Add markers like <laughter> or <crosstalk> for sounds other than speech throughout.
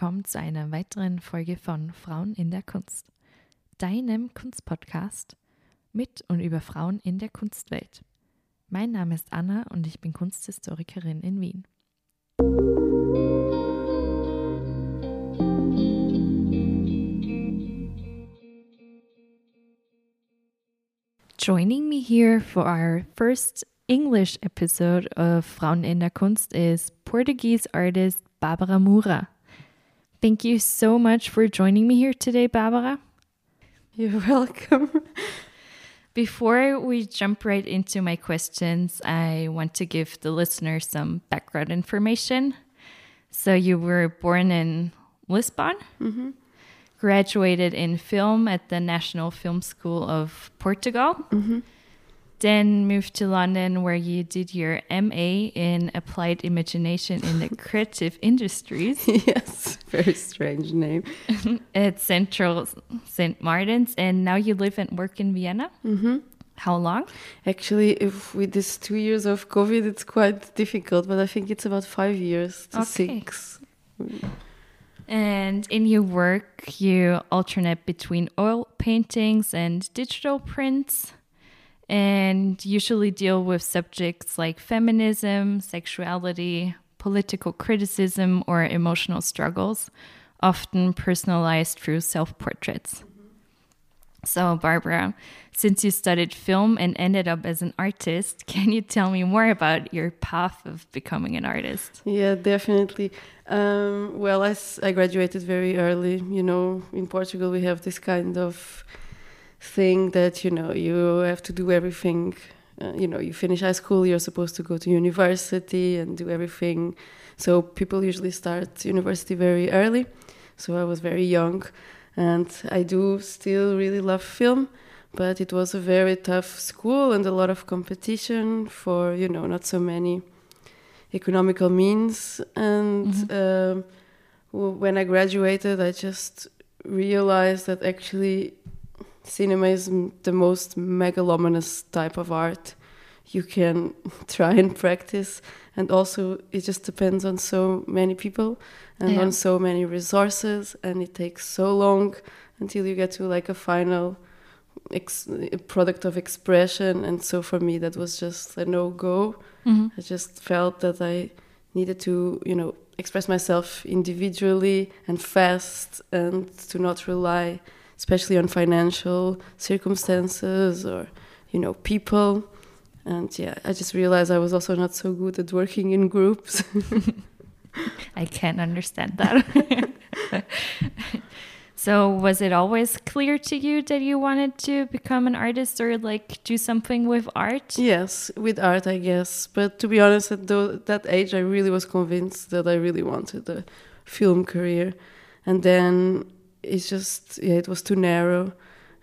willkommen zu einer weiteren Folge von Frauen in der Kunst, deinem Kunstpodcast mit und über Frauen in der Kunstwelt. Mein Name ist Anna und ich bin Kunsthistorikerin in Wien. Joining me here for our first English episode of Frauen in der Kunst is Portuguese artist Barbara Moura. Thank you so much for joining me here today, Barbara. You're welcome. Before we jump right into my questions, I want to give the listener some background information. So, you were born in Lisbon, Mm-hmm. graduated in film at the National Film School of Portugal, Mm-hmm. Then moved to London where you did your MA in Applied Imagination in the <laughs> Creative Industries yes, very strange name. <laughs> at Central St. Martin's, and now you live and work in Vienna. Mm-hmm. How long? Actually, if with this two years of COVID, it's quite difficult, but I think it's about five years to Okay. six. And in your work, you alternate between oil paintings and digital prints, and usually deal with subjects like feminism, sexuality, political criticism, or emotional struggles, often personalized through self portraits. So, Barbara, since you studied film and ended up as an artist, <laughs> can you tell me more about your path of becoming an artist? Yeah, definitely. Um, well, I graduated very early. You know, in Portugal, we have this kind of thing that, you know, you have to do everything. Uh, you know, you finish high school, you're supposed to go to university and do everything. So people usually start university very early. So I was very young. And I do still really love film, but it was a very tough school and a lot of competition for, you know, not so many economical means and um, w- when i graduated i just realized that actually cinema is m- the most megalomanous type of art you can <laughs> try and practice and also it just depends on so many people and Yeah. on so many resources and it takes so long until you get to like a final ex- product of expression and so for me that was just a no go Mhm. I just felt that I needed to, you know, express myself individually and fast and to not rely especially on financial circumstances or, you know, people. And yeah, I just realized I was also not so good at working in groups. <laughs> I can't understand that. <laughs> so, was it always clear to you that you wanted to become an artist or like do something with art? yes, with art, I guess. But to be honest, at that age, I really was convinced that I really wanted a film career. And then it's just, yeah, it was too narrow.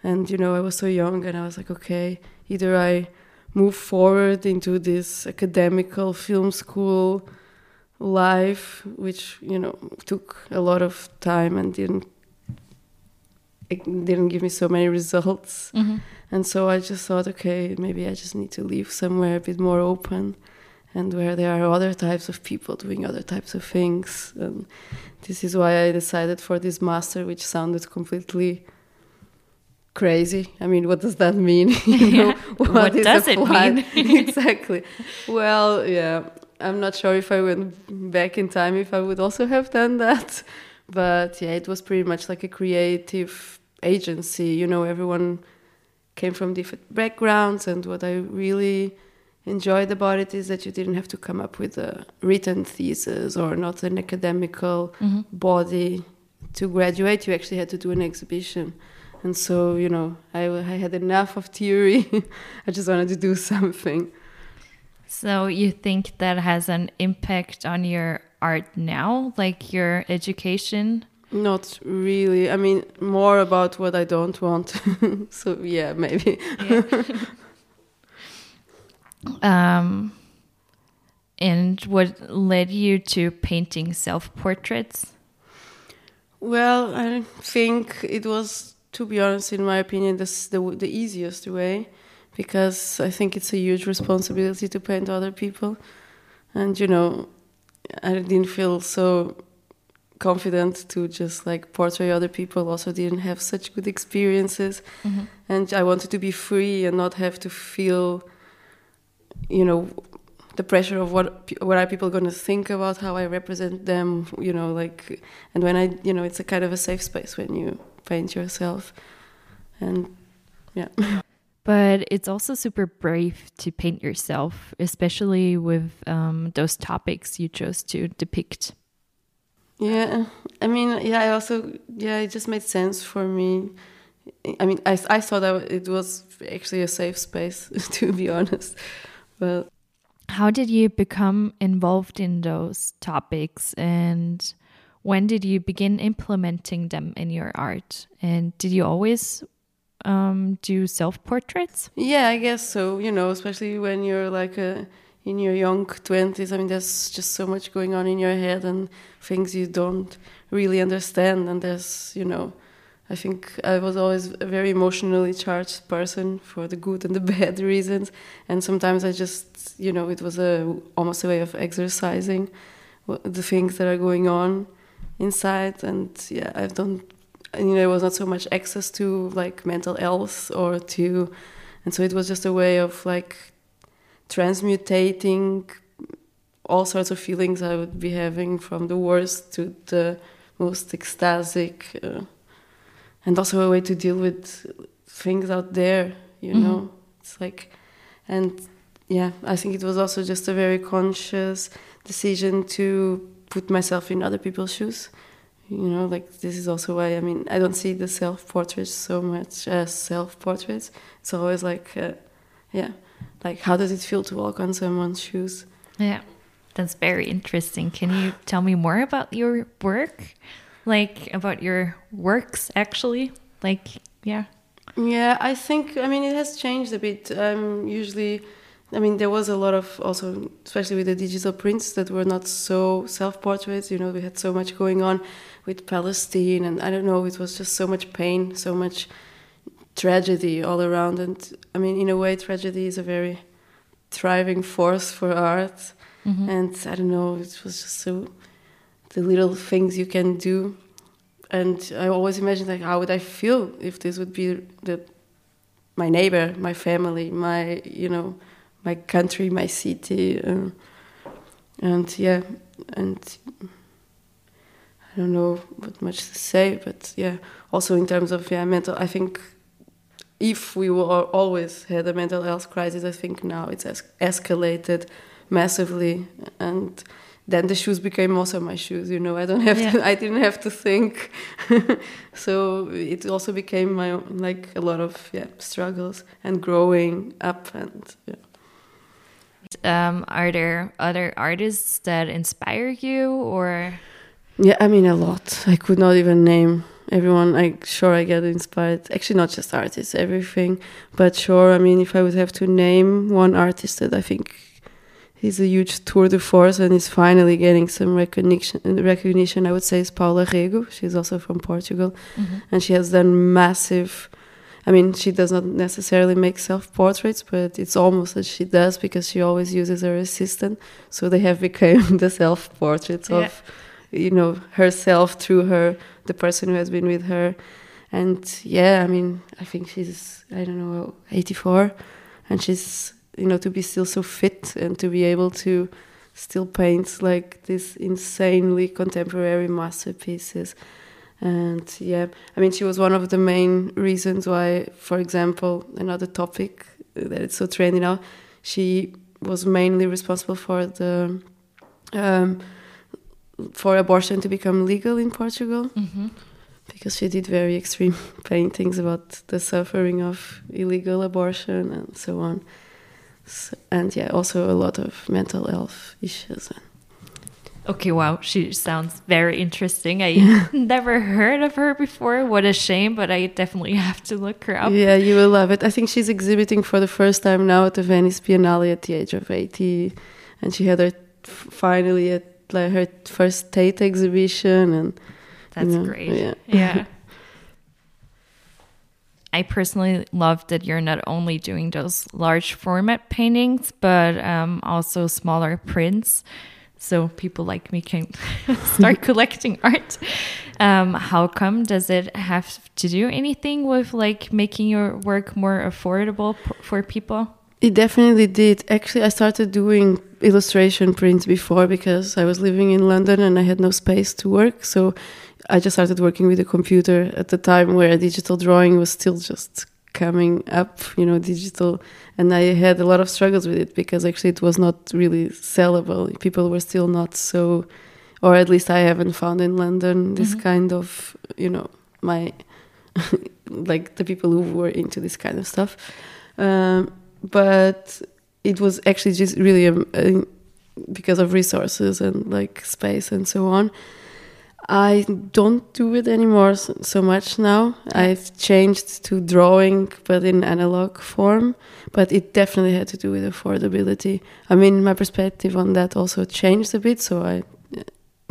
And, you know, I was so young and I was like, okay, either I move forward into this academical film school life, which, you know, took a lot of time and didn't, it didn't give me so many results. Mhm. And so I just thought, okay, maybe I just need to leave somewhere a bit more open and where there are other types of people doing other types of things. And this is why I decided for this master, which sounded completely crazy. I mean, what does that mean? <laughs> You know. <laughs> What is does it mean? <laughs> exactly. Well, yeah, I'm not sure if I went back in time if I would also have done that. But yeah, it was pretty much like a creative agency. You know, everyone came from different backgrounds, and what I really enjoyed about it is that you didn't have to come up with a written thesis or not an academical Mhm. body to graduate. You actually had to do an exhibition. And so, you know, I, I had enough of theory. <laughs> I just wanted to do <laughs> something. So, you think that has an impact on your art now, like your education? Not really. I mean, more about what I don't want. <laughs> so, yeah, maybe. Um, and what led you to painting self portraits? Well, I think it was, to be honest, in my opinion, this the the easiest way, because I think it's a huge responsibility to paint other people, and you know, I didn't feel so confident to just like portray other people. Also didn't have such good experiences. And i wanted to be free and not have to feel you know the pressure of what what are people going to think about how i represent them you know like and when i you know it's a kind of a safe space when you paint yourself and yeah <laughs> But it's also super brave to paint yourself, especially with um, those topics you chose to depict. Yeah, I mean, yeah, I also, yeah, it just made sense for me. I mean, I, I thought that it was actually a safe space, <laughs> to be honest. But How did you become involved in those topics and when did you begin implementing them in your art? And did you always um, do self portraits? yeah, I guess so, you know, especially when you're like a, in your young 20s. I mean, there's just so much going on in your head and things you don't really understand. And there's, you know, I think I was always a very emotionally charged person for the good and the <laughs> bad reasons. And sometimes I just, you know, it was a almost a way of exercising the things that are going on inside. And yeah, done, and, you know, there was not so much access to like mental health or to, and so it was just a way of like transmutating all sorts of feelings I would be having from the worst to the most ecstatic, uh, and also a way to deal with things out there. You Mhm. know, it's like, and yeah, I think it was also just a very conscious decision to put myself in other people's shoes. You know, like this is also why I mean I don't see the self portraits so much as self portraits. It's always like, uh, yeah, like how does it feel to walk on someone's shoes? Yeah, that's very interesting. Can you tell me more about your work? Like about your works, actually? Like, yeah. Yeah, I think I mean it has changed a bit. Um, usually, I mean there was a lot of also, especially with the digital prints that were not so self-portraits. You know, we had so much going on with Palestine, and I don't know, it was just so much pain, so much tragedy all around. And I mean, in a way, tragedy is a very thriving force for art. Mhm. And I don't know, it was just so the little things you can do. And I always imagine like how would I feel if this would be the my neighbor, my family, my you know, my country, my city, uh, and yeah, and I don't know what much to say, but yeah, also in terms of yeah mental, I think if we were always had a mental health crisis, I think now it's es- escalated massively, and then the shoes became also my shoes. You know, I don't have to. <laughs> I didn't have to think, <laughs> so it also became my own, like a lot of yeah struggles and growing up and yeah. Um, are there other artists that inspire you or Yeah, I mean a lot. I could not even name everyone. I sure I get inspired. Actually, not just artists, everything. But sure, I mean, if I would have to name one artist that I think he's a huge tour de force and is finally getting some recognition, recognition, I would say is Paula Rego. She's also from Portugal, mm-hmm. and she has done massive. I mean, she does not necessarily make self portraits, but it's almost that she does because she always uses her assistant. So they have <laughs> become the self portraits Yeah. of, you know, herself through her, the person who has been with her. And yeah, I mean, I think she's, I don't know, 84. And she's, you know, to be still so fit and to be able to still paint like these insanely contemporary masterpieces. And yeah, I mean, she was one of the main reasons why, for example, another topic that it's so trendy now, she was mainly responsible for the um, for abortion to become legal in Portugal Mhm. because she did very extreme <laughs> paintings about the suffering of illegal abortion and so on. So, and yeah, also a lot of mental health issues. Okay, wow, she sounds very interesting. I <laughs> never heard of her before. What a shame, but I definitely <laughs> have to look her up. Yeah, you will love it. I think she's exhibiting for the first time now at the Venice Biennale at the age of 80. And she had her finally at like her first Tate exhibition. And That's know, great. yeah. yeah. <laughs> I personally love that you're not only doing those large format paintings, but um, also smaller prints. so people like me can <laughs> start <laughs> collecting art. Um, how come? Does it have to do anything with like making your work more affordable for people? It definitely did. Actually, I started doing illustration prints before because I was living in London and I had no space to work. So I just started working with a computer at the time where digital drawing was still just coming up, you know, digital. And I had a lot of struggles with it because actually it was not really sellable. People were still not so, or at least I haven't found in London this mm-hmm. kind of, you know, my, <laughs> like the people who were into this kind of stuff. Um, but it was actually just really um, uh, because of resources and like space and so on. I don't do it anymore so much now. I've changed to drawing, but in analog form. But it definitely had to do with affordability. I mean, my perspective on that also changed a bit. So I uh,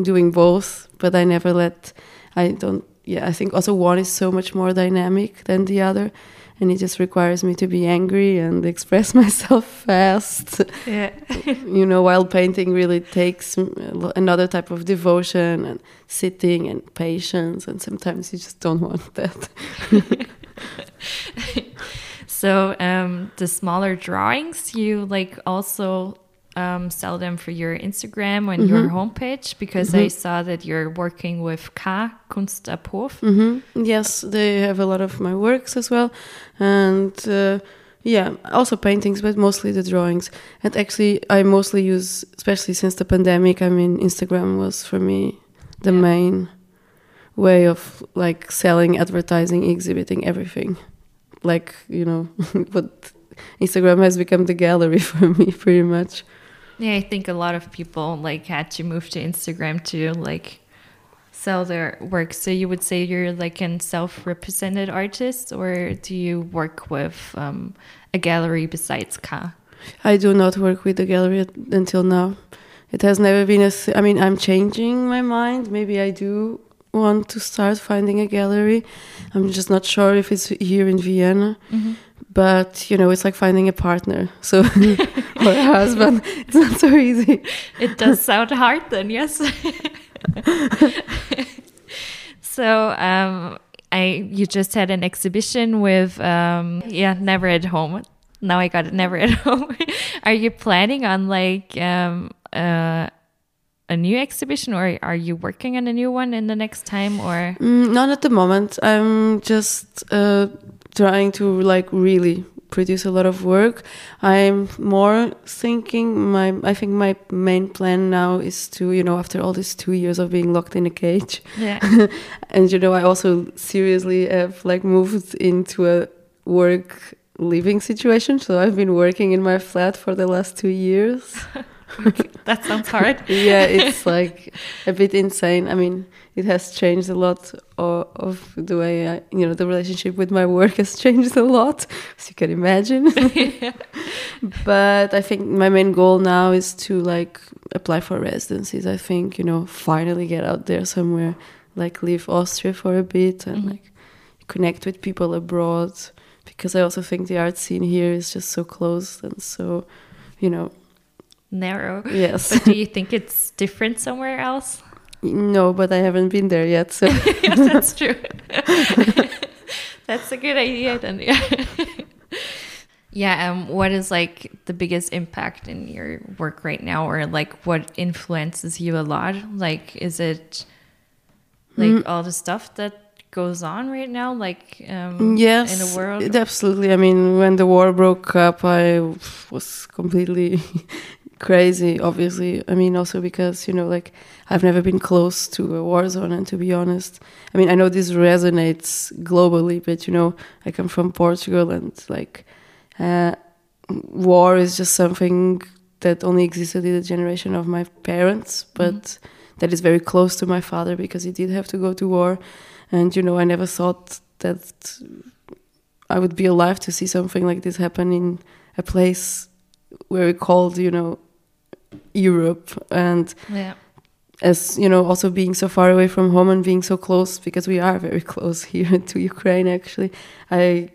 doing both, but I never let. I don't. Yeah, I think also one is so much more dynamic than the other and it just requires me to be angry and express <laughs> myself fast. Yeah. <laughs> you know, while painting really takes another type of devotion and sitting and patience, and sometimes you just don't want that. <laughs> so um, the smaller drawings, you like also um, sell them for your Instagram and mm -hmm. your mm-hmm. homepage because mm -hmm. I saw that you're working with K Kunst ab Mm -hmm. Yes, they have a lot of my works as well, and uh, yeah, also paintings, but mostly the drawings. And actually, I mostly use, especially since the pandemic. I mean, Instagram was for me the yeah. main way of like selling, advertising, exhibiting everything. Like you know, <laughs> what Instagram has become the gallery <laughs> for me, pretty much. Yeah, I think a lot of people like had to move to Instagram to like sell their work. So you would say you're like a self-represented artist, or do you work with um, a gallery besides Ka? I do not work with a gallery until now. It has never been a. I mean, I'm changing my mind. Maybe I do want to start finding a gallery. I'm just not sure if it's here in Vienna. Mm -hmm but you know it's like finding a partner. So <laughs> <laughs> or a husband. It's not so easy. It does sound hard then yes. <laughs> So um i you just had an exhibition with um yeah never at home. Now i got it never at home. Are you planning on like um uh a new exhibition or are you working on a new one in the next time or? Mm, not at the moment. I'm just uh, trying to like really produce a lot of work. I'm more thinking my I think my main plan now is to, you know, after all these two years of being locked in a cage. Yeah. <laughs> and you know, I also seriously have like moved into a work living situation. So I've been working in my flat for the last two years. <laughs> <laughs> that sounds hard. <laughs> yeah, it's like a bit insane. I mean, it has changed a lot of, of, the way I, you know, the relationship with my work has changed a lot, as you can imagine. yeah. <laughs> But I think my main goal now is to like apply for residencies. I think, you know, finally get out there somewhere, like leave Austria for a bit and mm -hmm. like connect with people abroad. Because I also think the art scene here is just so close and so, you know, narrow. Yes. But do you think it's different somewhere else? No, but I haven't been there yet. So <laughs> yes, that's true. <laughs> that's a good idea then. Yeah. yeah. Um. What is like the biggest impact in your work right now, or like what influences you a lot? Like, is it like mm. all the stuff that goes on right now like um, yes in the world absolutely i mean when the war broke up i was completely crazy obviously i mean also because you know like i've never been close to a war zone and to be honest i mean i know this resonates globally but you know i come from portugal and like uh, war is just something that only existed in the generation of my parents but mm -hmm. that is very close to my father because he did have to go to war and you know i never thought that i would be alive to see something like this happen in a place where we called you know Europe and yeah. as you know also being so far away from home and being so close because we are very <laughs> close here to Ukraine actually I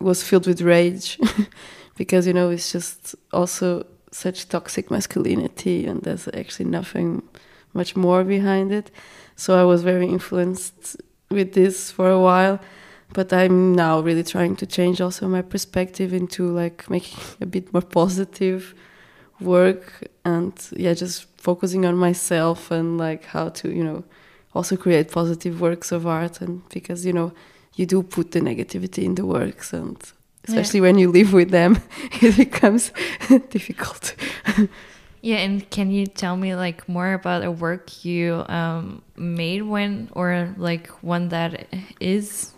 was filled with rage <laughs> because you know it's just also such toxic masculinity, and there's actually nothing much more behind it. So I was very influenced with this for a while, but I'm now really trying to change also my perspective into like making a bit more positive work and yeah, just focusing on myself and like how to you know also create positive works of art and because you know you do put the negativity in the works and especially yeah. when you live with them <laughs> it becomes <laughs> difficult. Yeah and can you tell me like more about a work you um, made when or like one that is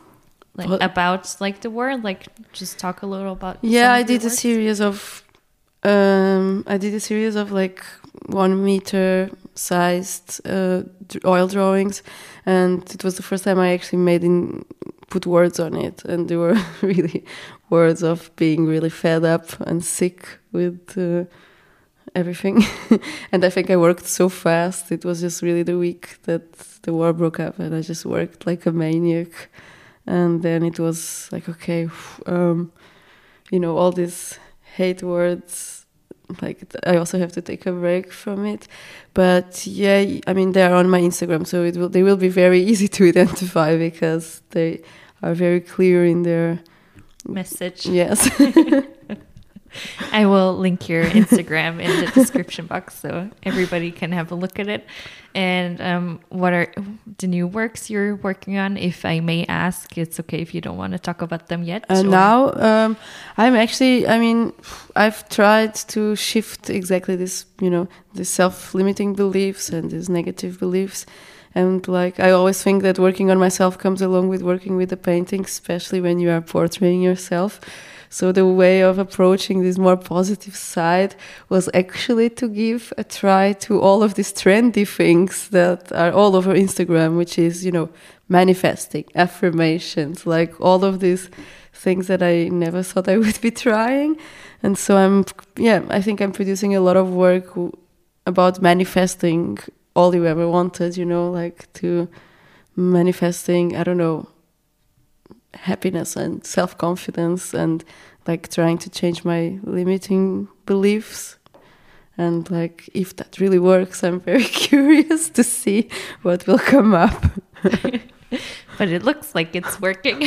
like about like the war like just talk a little about yeah i did a series of um, i did a series of like one meter sized uh, oil drawings and it was the first time i actually made in put words on it and they were <laughs> really words of being really fed up and sick with uh, everything. <laughs> And i think i worked so fast. It was just really the week that the war broke up and i just worked like a maniac. And then it was like okay um, you know all these hate words like i also have to take a break from it. But yeah i mean they're on my instagram so it will they will be very <laughs> easy to identify because they are very clear in their message. Yes <laughs> <laughs> I will link your Instagram in the description box so everybody can have a look at it. And um, what are the new works you're working on? If I may ask, it's okay if you don't want to talk about them yet. Uh, now, um, I'm actually, I mean, I've tried to shift exactly this, you know, the self limiting beliefs and these negative beliefs. And like, I always think that working on myself comes along with working with the painting, especially when you are portraying yourself so the way of approaching this more positive side was actually to give a try to all of these trendy things that are all over Instagram, which is, you know, manifesting, affirmations, like all of these things that I never thought I <laughs> would be trying. And so I'm, yeah, I think I'm producing a lot of work about manifesting all you ever wanted, you know, like to manifesting, I don't know, happiness and self confidence and like trying to change my limiting beliefs. And like if that really works, I'm very <laughs> curious to see what will come up. <laughs> but it looks like it's working.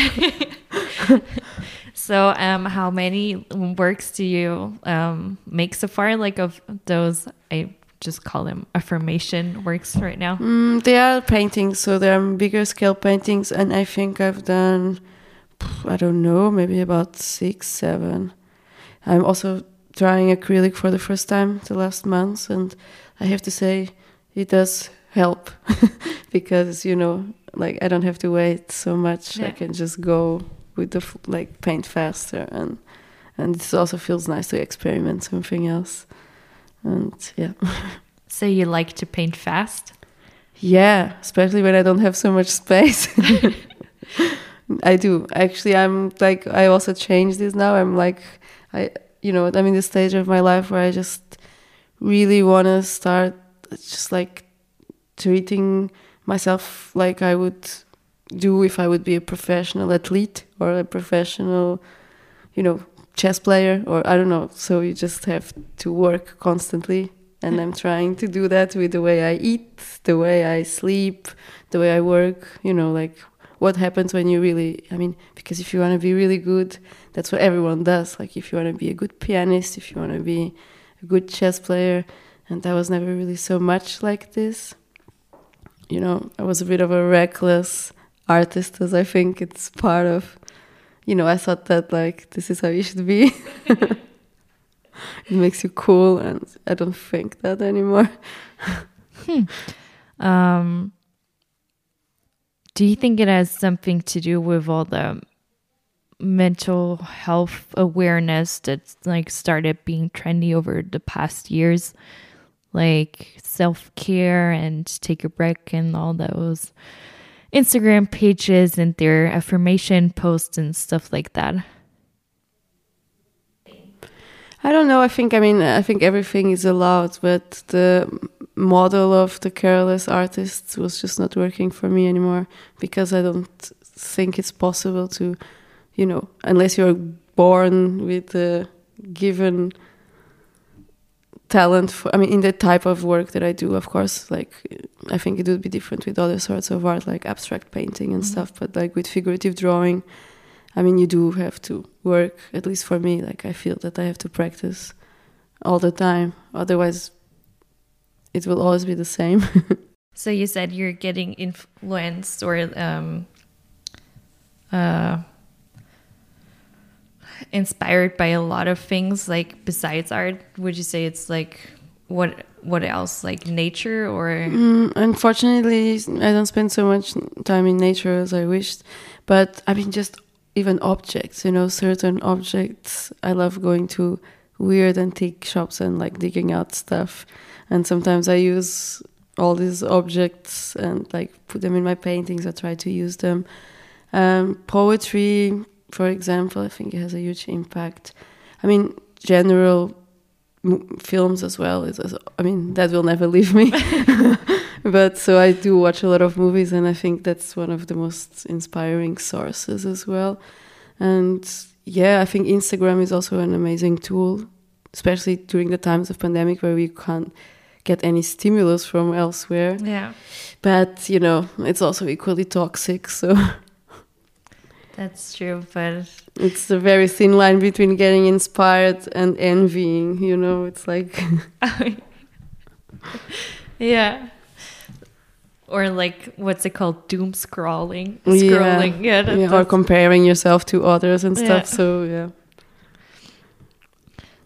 <laughs> so, um, how many works do you um, make so far? Like of those, I just call them affirmation works right now. Mm, they are paintings, so they are bigger scale paintings, and I think I've done I don't know, maybe about six, seven. I'm also trying acrylic for the first time the last month, and I have to say it does help <laughs> because you know, like I don't have to wait so much. Yeah. I can just go with the like paint faster, and and it also feels nice to experiment something else. And yeah. <laughs> so you like to paint fast? Yeah, especially when I don't have so much space. <laughs> I do. Actually, I'm like, I also changed this now. I'm like, I, you know, I'm in the stage of my life where I just really want to start just like treating myself like I would do if I would be a professional athlete or a professional, you know, chess player or I don't know. So you just have to work constantly. And hmm. I'm trying to do that with the way I eat, the way I sleep, the way I work, you know, like what happens when you really i mean because if you want to be really good that's what everyone does like if you want to be a good pianist if you want to be a good chess player and i was never really so much like this you know i was a bit of a reckless artist as i think it's part of you know i thought that like this is how you should be <laughs> it makes you cool and i don't think that anymore hmm. um do you think it has something to do with all the mental health awareness that's like started being trendy over the past years? Like self care and take a break and all those Instagram pages and their affirmation posts and stuff like that. I don't know. I think I mean I think everything is allowed, but the model of the careless artists was just not working for me anymore because I don't think it's possible to, you know, unless you're born with a given talent for i mean in the type of work that i do of course like i think it would be different with other sorts of art like abstract painting and Mhm. stuff but like with figurative drawing i mean you do have to work at least for me like i feel that i have to practice all the time otherwise it will always be the same <laughs> So you said you're getting influenced or um, uh, inspired by a lot of things. Like besides art, would you say it's like what what else? Like nature or Mm, unfortunately, I don't spend so much time in nature as I wished. But I mean, just even objects, you know, certain objects. I love going to weird antique shops and like digging out stuff. And sometimes I use all these objects and like put them in my paintings or try to use them. Um, poetry, for example, I think it has a huge impact. I mean, general films as well. Is, is- I mean, that will never leave me. <laughs> <laughs> but so I do watch a lot of movies, and I think that's one of the most inspiring sources as well. And yeah, I think Instagram is also an amazing tool, especially during the times of pandemic where we can't get any stimulus from elsewhere. yeah, But you know, it's also equally toxic. So <laughs> that's true. But it's a very thin line between getting inspired and envying. You know, it's like <laughs> yeah. Or like what's it called? Doom scrolling. Yeah. Scrolling. Yeah. that- yeah, or comparing yourself to others and Yeah. stuff. So yeah.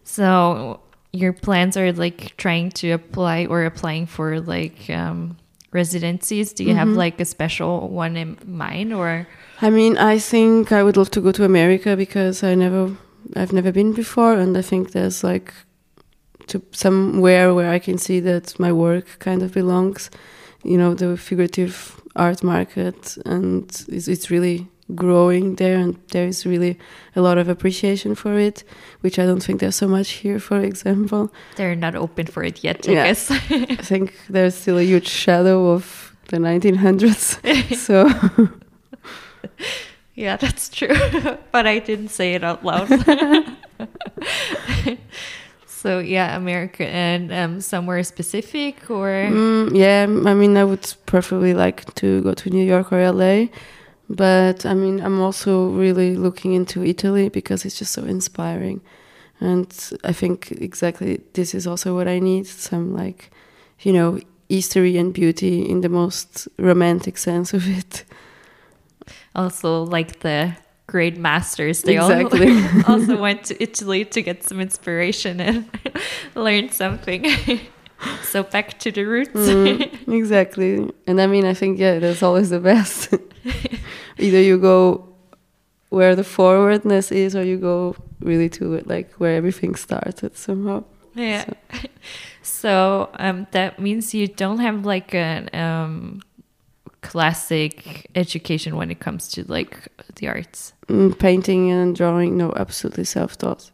So your plans are like trying to apply or applying for like um, residencies. Do you have Mhm. like a special one in mind or? I mean, I think I would love to go to America because I never, I've never been before, and I think there's like to somewhere where I can see that my work kind of belongs. You know, the figurative art market, and it's, it's really growing there, and there is really a lot of appreciation for it, which I don't think there's so much here. For example, They're not open for it yet, I Yeah. guess. I think there's still a huge shadow of the 1900s. <laughs> so. yeah, that's true. <laughs> but I didn't say it out loud. <laughs> so yeah, America and um, somewhere specific or Mm, yeah, I mean, I would preferably like to go to New York or LA, but I mean, I'm also really looking into Italy because it's just so inspiring, and I think exactly this is also what I need some like, you know, history and beauty in the most romantic sense of it. also like the great masters. They Exactly. all <laughs> <laughs> also went to Italy to get some inspiration and <laughs> learn something. so back to the roots. Mm, exactly, and I mean, I think yeah, that's always the best. Either you go where the forwardness is, or you go really to it, like where everything started somehow. Yeah. <laughs> So um, that means you don't have like an um, classic education when it comes to like the arts. Mm, painting and drawing, no, absolutely self-taught.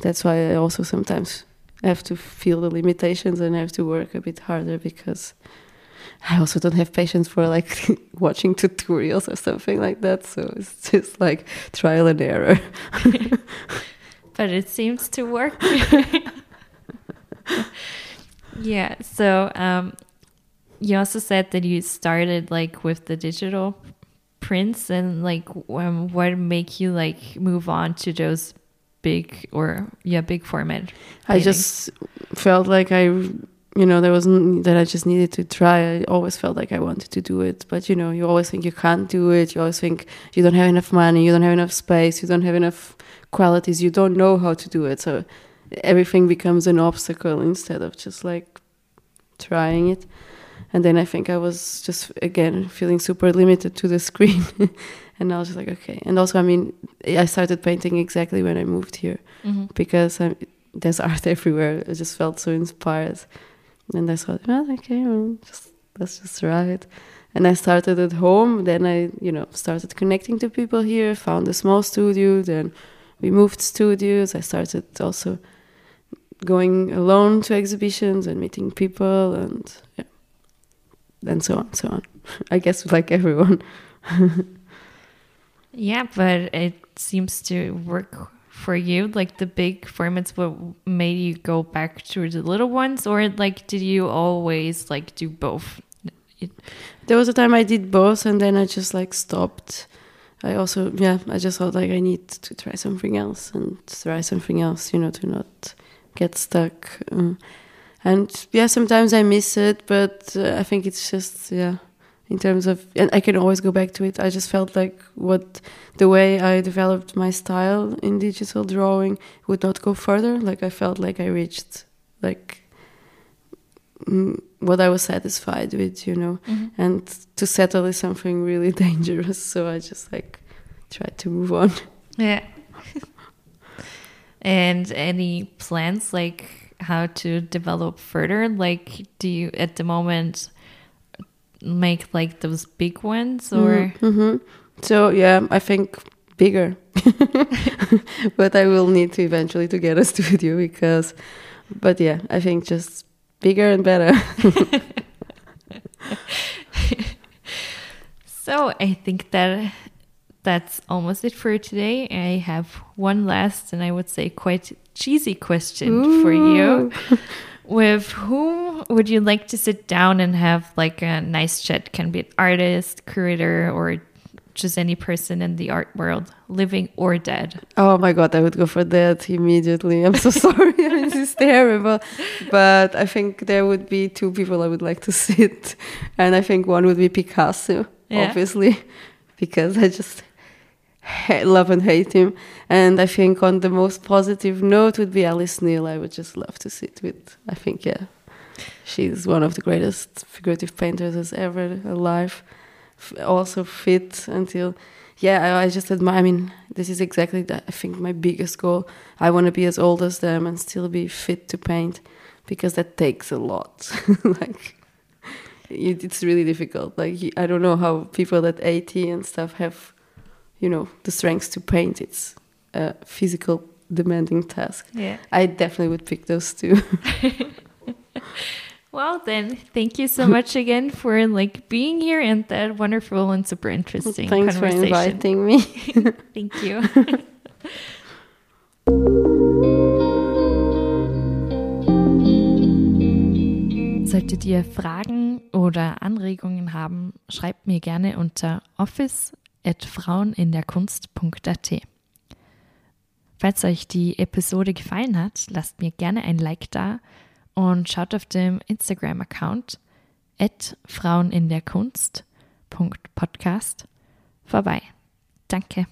That's why I also sometimes have to feel the limitations and have to work a bit harder because I also don't have patience for like <laughs> watching tutorials or something like that. So it's just like trial and error. <laughs> But it seems to work. <laughs> yeah. So um, you also said that you started like with the digital prints and like um, what make you like move on to those big or yeah big format I just felt like I, you know, there wasn't that I just needed to try. I always felt like I wanted to do it, but you know, you always think you can't do it. You always think you don't have enough money, you don't have enough space, you don't have enough qualities, you don't know how to do it. So everything becomes an obstacle instead of just like trying it. And then I think I was just again feeling super limited to the screen. <laughs> and I was just like, okay. And also, I mean, I started painting exactly when I moved here Mhm. because I, there's art <laughs> everywhere. I just felt so inspired, and I thought, well, okay, well, just let's just it. And I started at home. Then I, you know, started connecting to people here. Found a small studio. Then we moved studios. I started also going alone to exhibitions and meeting people, and yeah, and so on, so on. <laughs> I guess like everyone. <laughs> Yeah, but it seems to work for you? Like the big formats, what made you go back to the little ones, or like did you always like do both? It, there was a time I did both, and then I just like stopped. I also, yeah, I just thought like I need to try something else and try something else, you know, to not get stuck. Uh, and yeah, sometimes I miss it, but uh, I think it's just yeah in terms of and I can always go back to it. I just felt like what the way I developed my style in digital drawing would not go further. Like I felt like I reached like mm, what I was satisfied with, you know. Mm-hmm. And to settle is something really <laughs> dangerous, so I just like tried to move on. Yeah. <laughs> and any plans like how to develop further? Like do you at the moment make like those big ones or? Mm-hmm. so yeah i think bigger. <laughs> But i will need to eventually to get a <laughs> studio because but yeah i think just bigger and better. <laughs> So i think that that's almost it for today. I have one last and i would say quite cheesy question Ooh. for you with whom would you like to sit down and have like a nice chat? Can be an artist, curator, or just any person in the art world, living or dead. Oh my god, I would go for that immediately. I'm so <laughs> sorry. I <laughs> mean, this is terrible. But I think there would be two people I would like to sit. And I think one would be Picasso, Yeah. obviously, because I just ha- <laughs> love and hate him. And I think on the most positive note would be Alice Neel. I would just love to sit with. I think, yeah, she's one of the greatest figurative painters as ever alive. F- Also fit until, yeah, I, I just admire. I mean, this is exactly that. I think my biggest goal. I want to be as old as them and still be fit to paint, because that takes a lot. <laughs> like. It, it's really difficult. Like I don't know how people at 80 and stuff have you know the strength to paint it's a physical demanding task Yeah. i definitely would pick those two <laughs> Well, then, thank you so much again for like being here and that wonderful and super interesting thanks for conversation. inviting me <laughs> Thank you. <laughs> Solltet ihr Fragen oder Anregungen haben, schreibt mir gerne unter fraueninderkunst.at. Falls euch die Episode gefallen hat, lasst mir gerne ein Like da und schaut auf dem Instagram-Account fraueninderkunst.podcast vorbei. Danke.